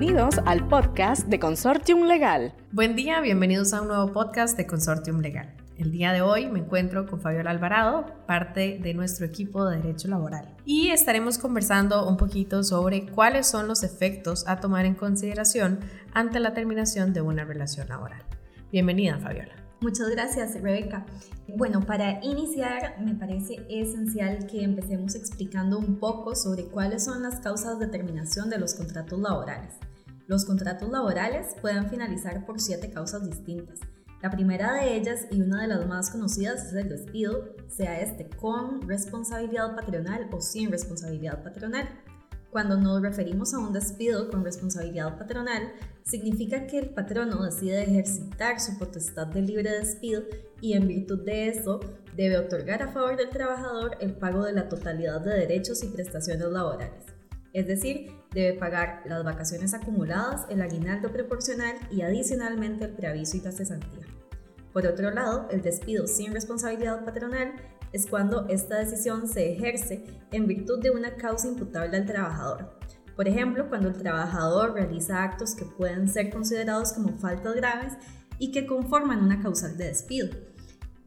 Bienvenidos al podcast de Consortium Legal. Buen día, bienvenidos a un nuevo podcast de Consortium Legal. El día de hoy me encuentro con Fabiola Alvarado, parte de nuestro equipo de Derecho Laboral, y estaremos conversando un poquito sobre cuáles son los efectos a tomar en consideración ante la terminación de una relación laboral. Bienvenida, Fabiola. Muchas gracias, Rebeca. Bueno, para iniciar, me parece esencial que empecemos explicando un poco sobre cuáles son las causas de terminación de los contratos laborales. Los contratos laborales pueden finalizar por siete causas distintas. La primera de ellas y una de las más conocidas es el despido, sea este con responsabilidad patronal o sin responsabilidad patronal. Cuando nos referimos a un despido con responsabilidad patronal, significa que el patrono decide ejercitar su potestad de libre despido y en virtud de eso debe otorgar a favor del trabajador el pago de la totalidad de derechos y prestaciones laborales. Es decir, debe pagar las vacaciones acumuladas, el aguinaldo proporcional y adicionalmente el preaviso y la cesantía. Por otro lado, el despido sin responsabilidad patronal es cuando esta decisión se ejerce en virtud de una causa imputable al trabajador. Por ejemplo, cuando el trabajador realiza actos que pueden ser considerados como faltas graves y que conforman una causal de despido.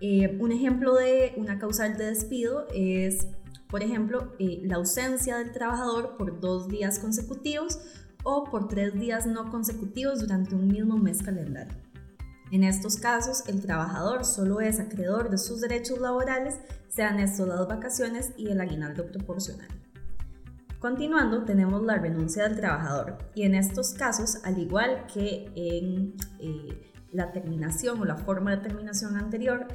Eh, un ejemplo de una causal de despido es, por ejemplo, eh, la ausencia del trabajador por dos días consecutivos o por tres días no consecutivos durante un mismo mes calendario. En estos casos, el trabajador solo es acreedor de sus derechos laborales, sean estos las vacaciones y el aguinaldo proporcional. Continuando, tenemos la renuncia del trabajador y en estos casos, al igual que en eh, la terminación o la forma de terminación anterior,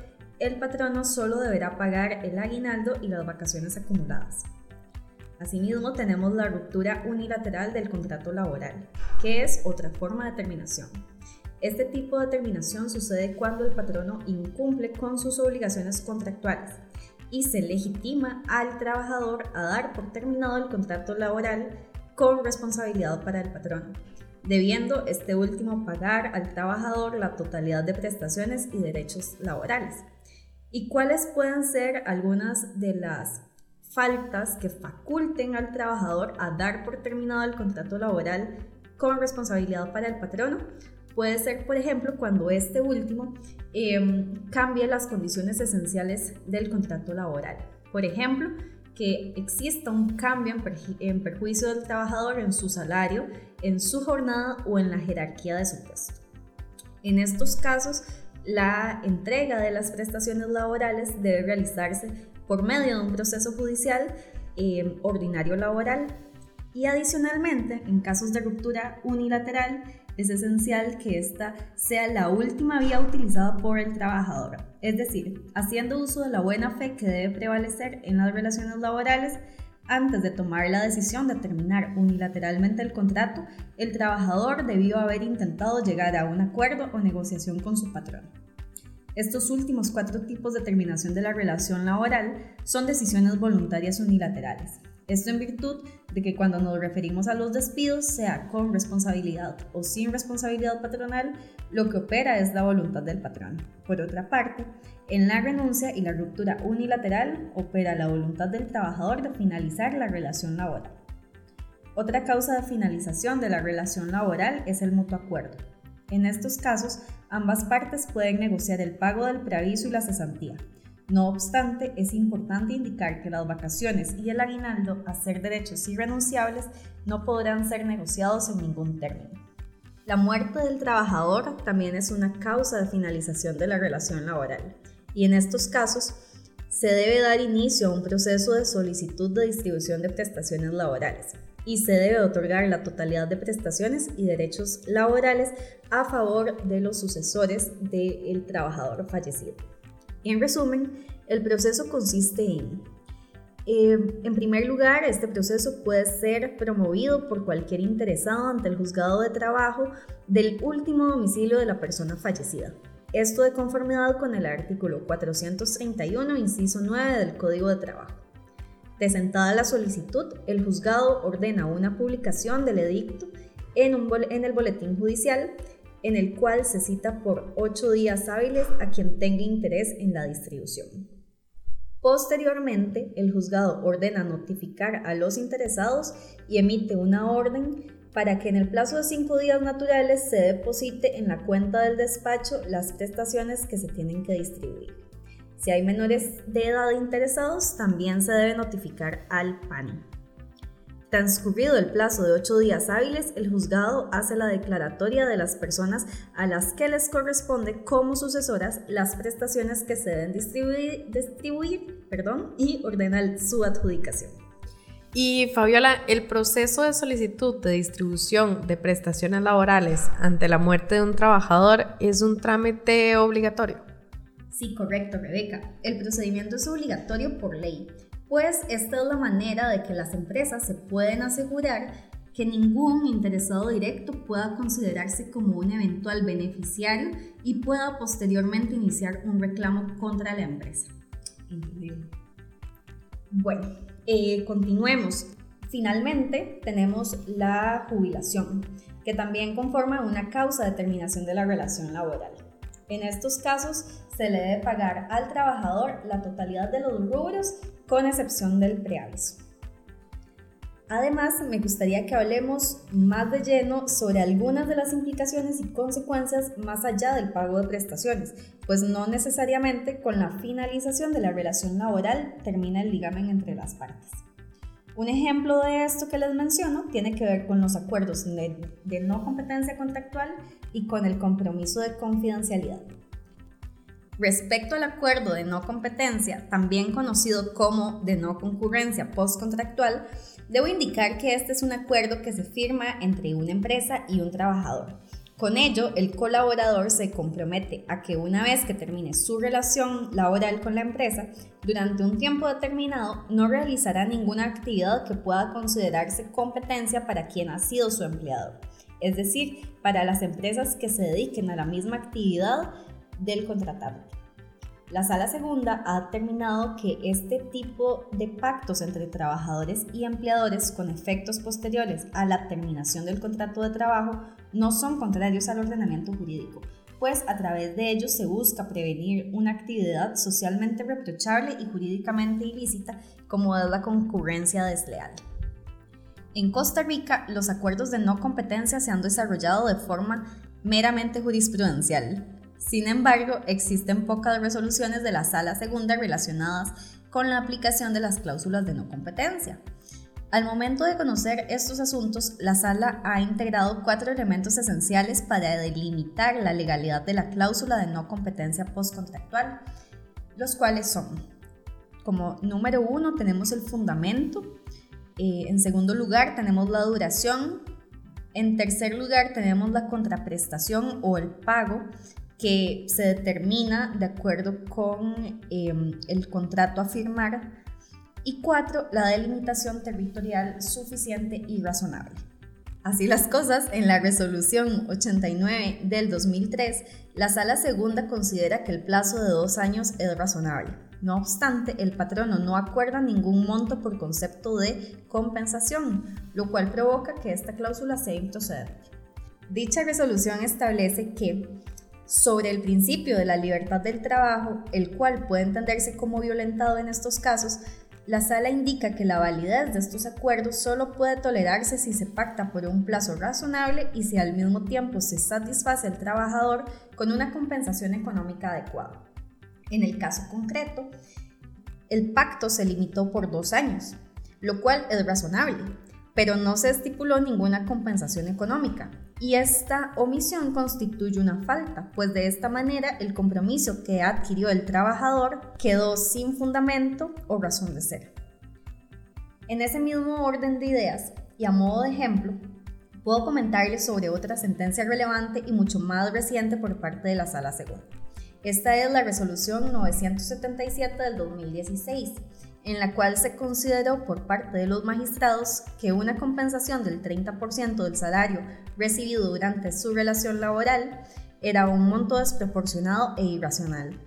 el patrono solo deberá pagar el aguinaldo y las vacaciones acumuladas. Asimismo, tenemos la ruptura unilateral del contrato laboral, que es otra forma de terminación. Este tipo de terminación sucede cuando el patrono incumple con sus obligaciones contractuales y se legitima al trabajador a dar por terminado el contrato laboral con responsabilidad para el patrono, debiendo este último pagar al trabajador la totalidad de prestaciones y derechos laborales. ¿Y cuáles pueden ser algunas de las faltas que faculten al trabajador a dar por terminado el contrato laboral con responsabilidad para el patrono? Puede ser, por ejemplo, cuando este último em, cambie las condiciones esenciales del contrato laboral. Por ejemplo, que exista un cambio en, perjuicio del trabajador en su salario, en su jornada o en la jerarquía de su puesto. En estos casos, la entrega de las prestaciones laborales debe realizarse por medio de un proceso judicial em, ordinario laboral y adicionalmente, en casos de ruptura unilateral, es esencial que esta sea la última vía utilizada por el trabajador, es decir, haciendo uso de la buena fe que debe prevalecer en las relaciones laborales. Antes de tomar la decisión de terminar unilateralmente el contrato, el trabajador debió haber intentado llegar a un acuerdo o negociación con su patrón. Estos últimos cuatro tipos de terminación de la relación laboral son decisiones voluntarias unilaterales. Esto en virtud de que cuando nos referimos a los despidos, sea con responsabilidad o sin responsabilidad patronal, lo que opera es la voluntad del patrón. Por otra parte, en la renuncia y la ruptura unilateral, opera la voluntad del trabajador de finalizar la relación laboral. Otra causa de finalización de la relación laboral es el mutuo acuerdo. En estos casos, ambas partes pueden negociar el pago del preaviso y la cesantía, no obstante, es importante indicar que las vacaciones y el aguinaldo, a ser derechos irrenunciables, no podrán ser negociados en ningún término. La muerte del trabajador también es una causa de finalización de la relación laboral y en estos casos se debe dar inicio a un proceso de solicitud de distribución de prestaciones laborales y se debe otorgar la totalidad de prestaciones y derechos laborales a favor de los sucesores del trabajador fallecido. En resumen, el proceso consiste en, eh, en primer lugar, este proceso puede ser promovido por cualquier interesado ante el juzgado de trabajo del último domicilio de la persona fallecida. Esto de conformidad con el artículo 431, inciso 9 del Código de Trabajo. Presentada la solicitud, el juzgado ordena una publicación del edicto en, un en el boletín judicial en el cual se cita por ocho días hábiles a quien tenga interés en la distribución. Posteriormente, el juzgado ordena notificar a los interesados y emite una orden para que en el plazo de cinco días naturales se deposite en la cuenta del despacho las prestaciones que se tienen que distribuir. Si hay menores de edad interesados, también se debe notificar al PANI. Transcurrido el plazo de ocho días hábiles, el juzgado hace la declaratoria de las personas a las que les corresponde como sucesoras las prestaciones que se deben distribuir, distribuir perdón, y ordena su adjudicación. Y Fabiola, el proceso de solicitud de distribución de prestaciones laborales ante la muerte de un trabajador es un trámite obligatorio. Sí, correcto, Rebeca. El procedimiento es obligatorio por ley pues esta es la manera de que las empresas se pueden asegurar que ningún interesado directo pueda considerarse como un eventual beneficiario y pueda posteriormente iniciar un reclamo contra la empresa. Bueno, eh, continuemos. Finalmente tenemos la jubilación, que también conforma una causa de terminación de la relación laboral. En estos casos se le debe pagar al trabajador la totalidad de los rubros con excepción del preaviso. Además, me gustaría que hablemos más de lleno sobre algunas de las implicaciones y consecuencias más allá del pago de prestaciones, pues no necesariamente con la finalización de la relación laboral termina el ligamen entre las partes. Un ejemplo de esto que les menciono tiene que ver con los acuerdos de, de no competencia contractual y con el compromiso de confidencialidad. Respecto al acuerdo de no competencia, también conocido como de no concurrencia postcontractual, debo indicar que este es un acuerdo que se firma entre una empresa y un trabajador. Con ello, el colaborador se compromete a que una vez que termine su relación laboral con la empresa, durante un tiempo determinado no realizará ninguna actividad que pueda considerarse competencia para quien ha sido su empleador. Es decir, para las empresas que se dediquen a la misma actividad del contratante. La sala segunda ha determinado que este tipo de pactos entre trabajadores y empleadores con efectos posteriores a la terminación del contrato de trabajo no son contrarios al ordenamiento jurídico, pues a través de ellos se busca prevenir una actividad socialmente reprochable y jurídicamente ilícita como es la concurrencia desleal. En Costa Rica, los acuerdos de no competencia se han desarrollado de forma meramente jurisprudencial, sin embargo, existen pocas resoluciones de la Sala Segunda relacionadas con la aplicación de las cláusulas de no competencia. Al momento de conocer estos asuntos, la Sala ha integrado cuatro elementos esenciales para delimitar la legalidad de la cláusula de no competencia postcontractual, los cuales son, como número uno, tenemos el fundamento, eh, en segundo lugar, tenemos la duración, en tercer lugar, tenemos la contraprestación o el pago, que se determina de acuerdo con em, el contrato a firmar. Y cuatro, la delimitación territorial suficiente y razonable. Así las cosas, en la resolución 89 del 2003, la sala segunda considera que el plazo de dos años es razonable. No obstante, el patrono no acuerda ningún monto por concepto de compensación, lo cual provoca que esta cláusula sea improcedente. Dicha resolución establece que sobre el principio de la libertad del trabajo, el cual puede entenderse como violentado en estos casos, la sala indica que la validez de estos acuerdos solo puede tolerarse si se pacta por un plazo razonable y si al mismo tiempo se satisface al trabajador con una compensación económica adecuada. En el caso concreto, el pacto se limitó por dos años, lo cual es razonable, pero no se estipuló ninguna compensación económica, y esta omisión constituye una falta, pues de esta manera el compromiso que adquirió el trabajador quedó sin fundamento o razón de ser. En ese mismo orden de ideas, y a modo de ejemplo, puedo comentarles sobre otra sentencia relevante y mucho más reciente por parte de la Sala Segunda. Esta es la resolución 977 del 2016 en la cual se consideró por parte de los magistrados que una compensación del 30% del salario recibido durante su relación laboral era un monto desproporcionado e irracional.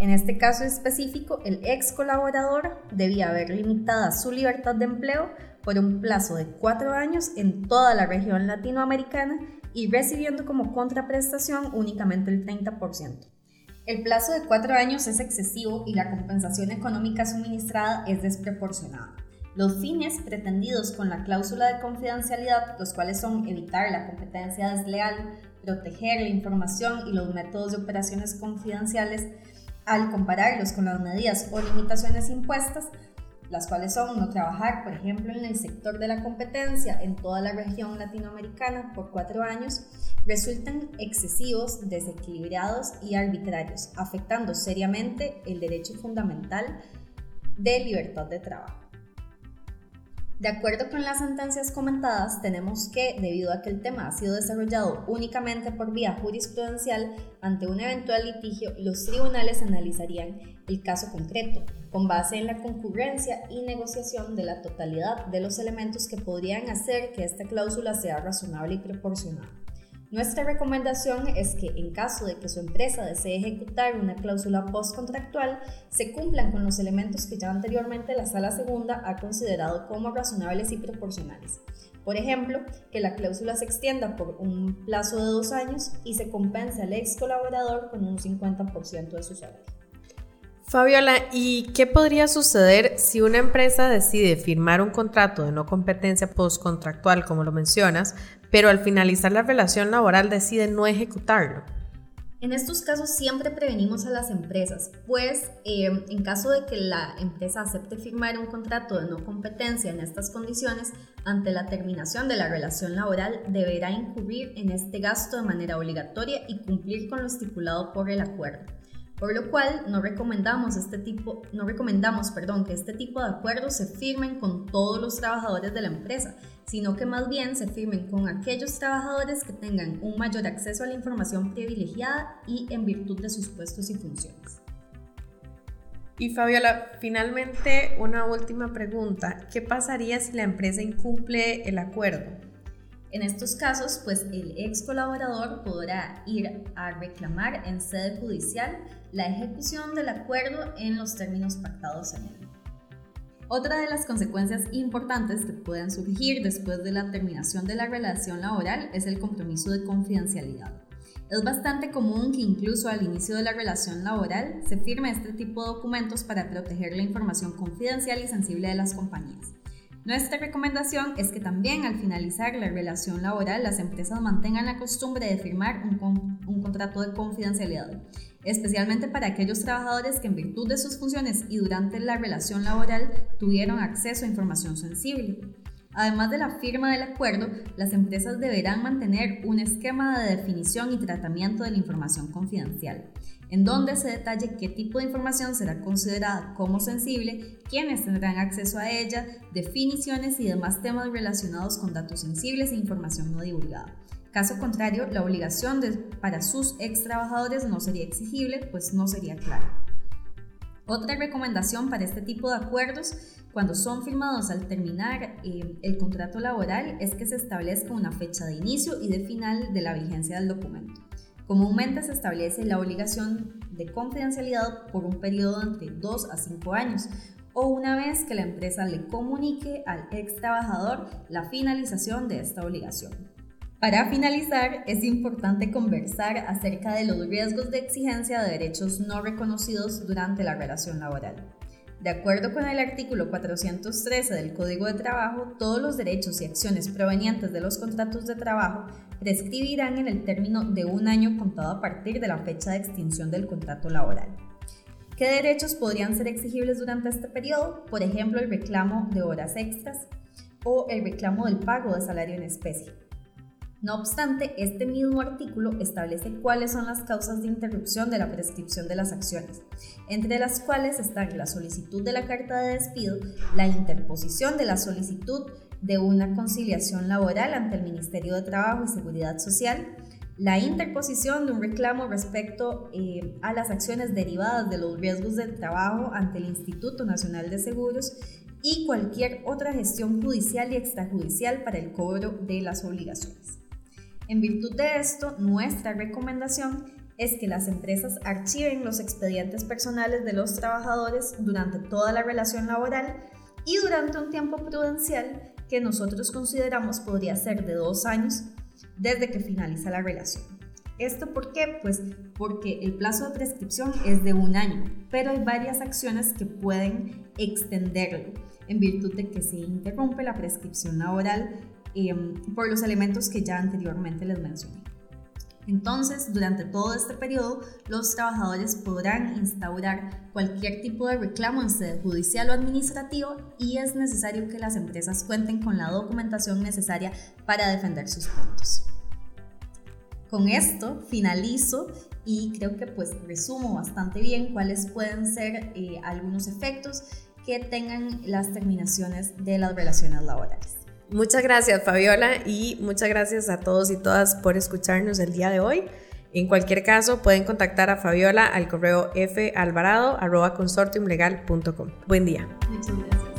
En este caso específico, el ex colaborador debía haber limitada su libertad de empleo por un plazo de cuatro años en toda la región latinoamericana y recibiendo como contraprestación únicamente el 30%. El plazo de cuatro años es excesivo y la compensación económica suministrada es desproporcionada. Los fines pretendidos con la cláusula de confidencialidad, los cuales son evitar la competencia desleal, proteger la información y los métodos de operaciones confidenciales, al compararlos con las medidas o limitaciones impuestas, las cuales son no trabajar, por ejemplo, en el sector de la competencia en toda la región latinoamericana por cuatro años, resultan excesivos, desequilibrados y arbitrarios, afectando seriamente el derecho fundamental de libertad de trabajo. De acuerdo con las sentencias comentadas, tenemos que, debido a que el tema ha sido desarrollado únicamente por vía jurisprudencial, ante un eventual litigio, los tribunales analizarían el caso concreto, con base en la concurrencia y negociación de la totalidad de los elementos que podrían hacer que esta cláusula sea razonable y proporcionada. Nuestra recomendación es que en caso de que su empresa desee ejecutar una cláusula postcontractual, se cumplan con los elementos que ya anteriormente la Sala Segunda ha considerado como razonables y proporcionales. Por ejemplo, que la cláusula se extienda por un plazo de dos años y se compense al ex colaborador con un 50% de su salario. Fabiola, ¿y qué podría suceder si una empresa decide firmar un contrato de no competencia postcontractual, como lo mencionas, pero al finalizar la relación laboral decide no ejecutarlo? En estos casos siempre prevenimos a las empresas, pues em, en caso de que la empresa acepte firmar un contrato de no competencia en estas condiciones, ante la terminación de la relación laboral deberá incurrir en este gasto de manera obligatoria y cumplir con lo estipulado por el acuerdo por lo cual no recomendamos, este tipo, no recomendamos perdón, que este tipo de acuerdos se firmen con todos los trabajadores de la empresa, sino que más bien se firmen con aquellos trabajadores que tengan un mayor acceso a la información privilegiada y en virtud de sus puestos y funciones. Y Fabiola, finalmente una última pregunta. ¿Qué pasaría si la empresa incumple el acuerdo? En estos casos, pues el ex colaborador podrá ir a reclamar en sede judicial la ejecución del acuerdo en los términos pactados en él. Otra de las consecuencias importantes que pueden surgir después de la terminación de la relación laboral es el compromiso de confidencialidad. Es bastante común que incluso al inicio de la relación laboral se firme este tipo de documentos para proteger la información confidencial y sensible de las compañías. Nuestra recomendación es que también al finalizar la relación laboral las empresas mantengan la costumbre de firmar un, contrato de confidencialidad, especialmente para aquellos trabajadores que en virtud de sus funciones y durante la relación laboral tuvieron acceso a información sensible. Además de la firma del acuerdo, las empresas deberán mantener un esquema de definición y tratamiento de la información confidencial en donde se detalle qué tipo de información será considerada como sensible, quiénes tendrán acceso a ella, definiciones y demás temas relacionados con datos sensibles e información no divulgada. Caso contrario, la obligación para sus ex trabajadores no sería exigible, pues no sería clara. Otra recomendación para este tipo de acuerdos, cuando son firmados al terminar eh, el contrato laboral, es que se establezca una fecha de inicio y de final de la vigencia del documento. Comúnmente se establece la obligación de confidencialidad por un periodo entre 2 a 5 años o una vez que la empresa le comunique al ex trabajador la finalización de esta obligación. Para finalizar, es importante conversar acerca de los riesgos de exigencia de derechos no reconocidos durante la relación laboral. De acuerdo con el artículo 413 del Código de Trabajo, todos los derechos y acciones provenientes de los contratos de trabajo prescribirán en el término de un año contado a partir de la fecha de extinción del contrato laboral. ¿Qué derechos podrían ser exigibles durante este periodo? Por ejemplo, el reclamo de horas extras o el reclamo del pago de salario en especie. No obstante, este mismo artículo establece cuáles son las causas de interrupción de la prescripción de las acciones, entre las cuales están la solicitud de la carta de despido, la interposición de la solicitud de una conciliación laboral ante el Ministerio de Trabajo y Seguridad Social, la interposición de un reclamo respecto eh, a las acciones derivadas de los riesgos del trabajo ante el Instituto Nacional de Seguros y cualquier otra gestión judicial y extrajudicial para el cobro de las obligaciones. En virtud de esto, nuestra recomendación es que las empresas archiven los expedientes personales de los trabajadores durante toda la relación laboral y durante un tiempo prudencial que nosotros consideramos podría ser de dos años desde que finaliza la relación. ¿Esto por qué? Pues porque el plazo de prescripción es de un año, pero hay varias acciones que pueden extenderlo en virtud de que se interrumpe la prescripción laboral em, por los elementos que ya anteriormente les mencioné. Entonces, durante todo este periodo, los trabajadores podrán instaurar cualquier tipo de reclamo en sede judicial o administrativo y es necesario que las empresas cuenten con la documentación necesaria para defender sus puntos. Con esto finalizo y creo que pues resumo bastante bien cuáles pueden ser eh, algunos efectos que tengan las terminaciones de las relaciones laborales. Muchas gracias Fabiola y muchas gracias a todos y todas por escucharnos el día de hoy. En cualquier caso, pueden contactar a Fabiola al correo falvarado.consortiumlegal.com. Buen día. Muchas gracias.